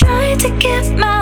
try to give my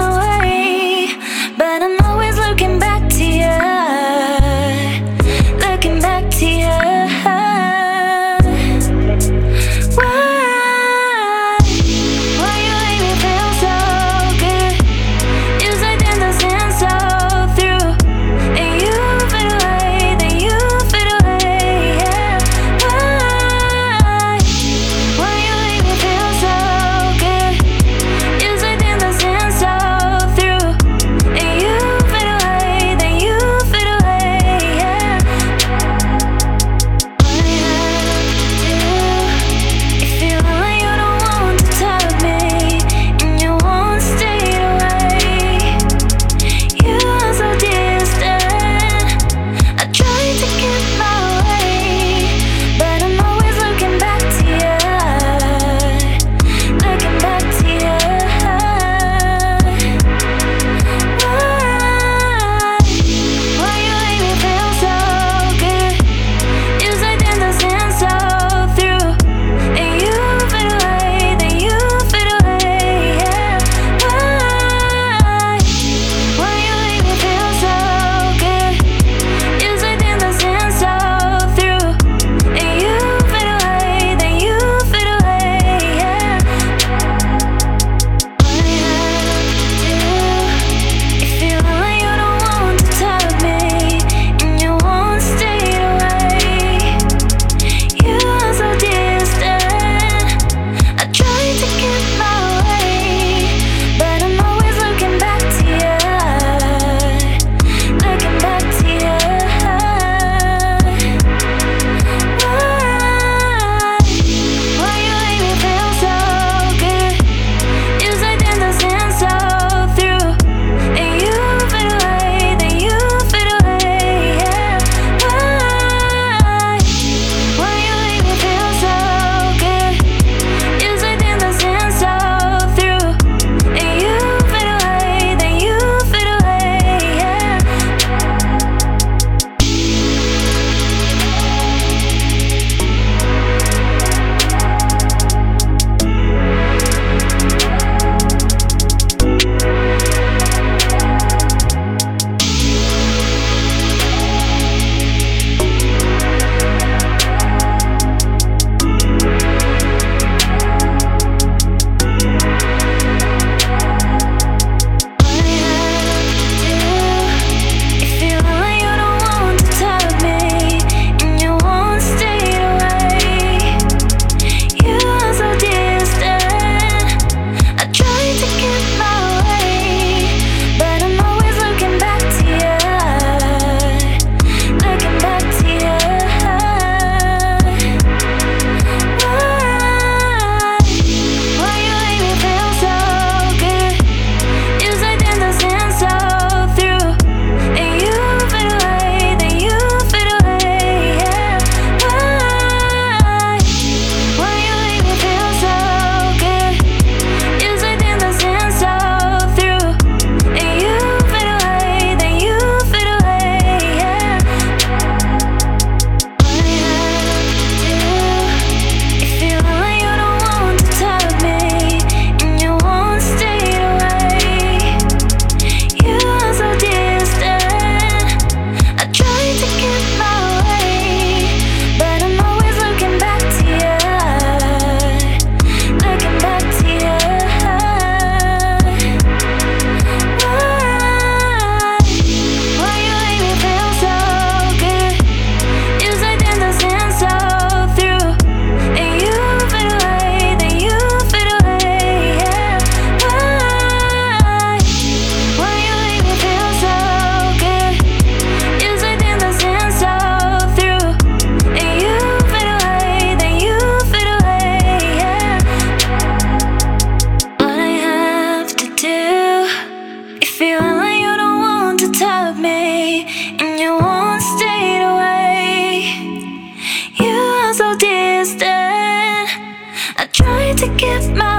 try to give my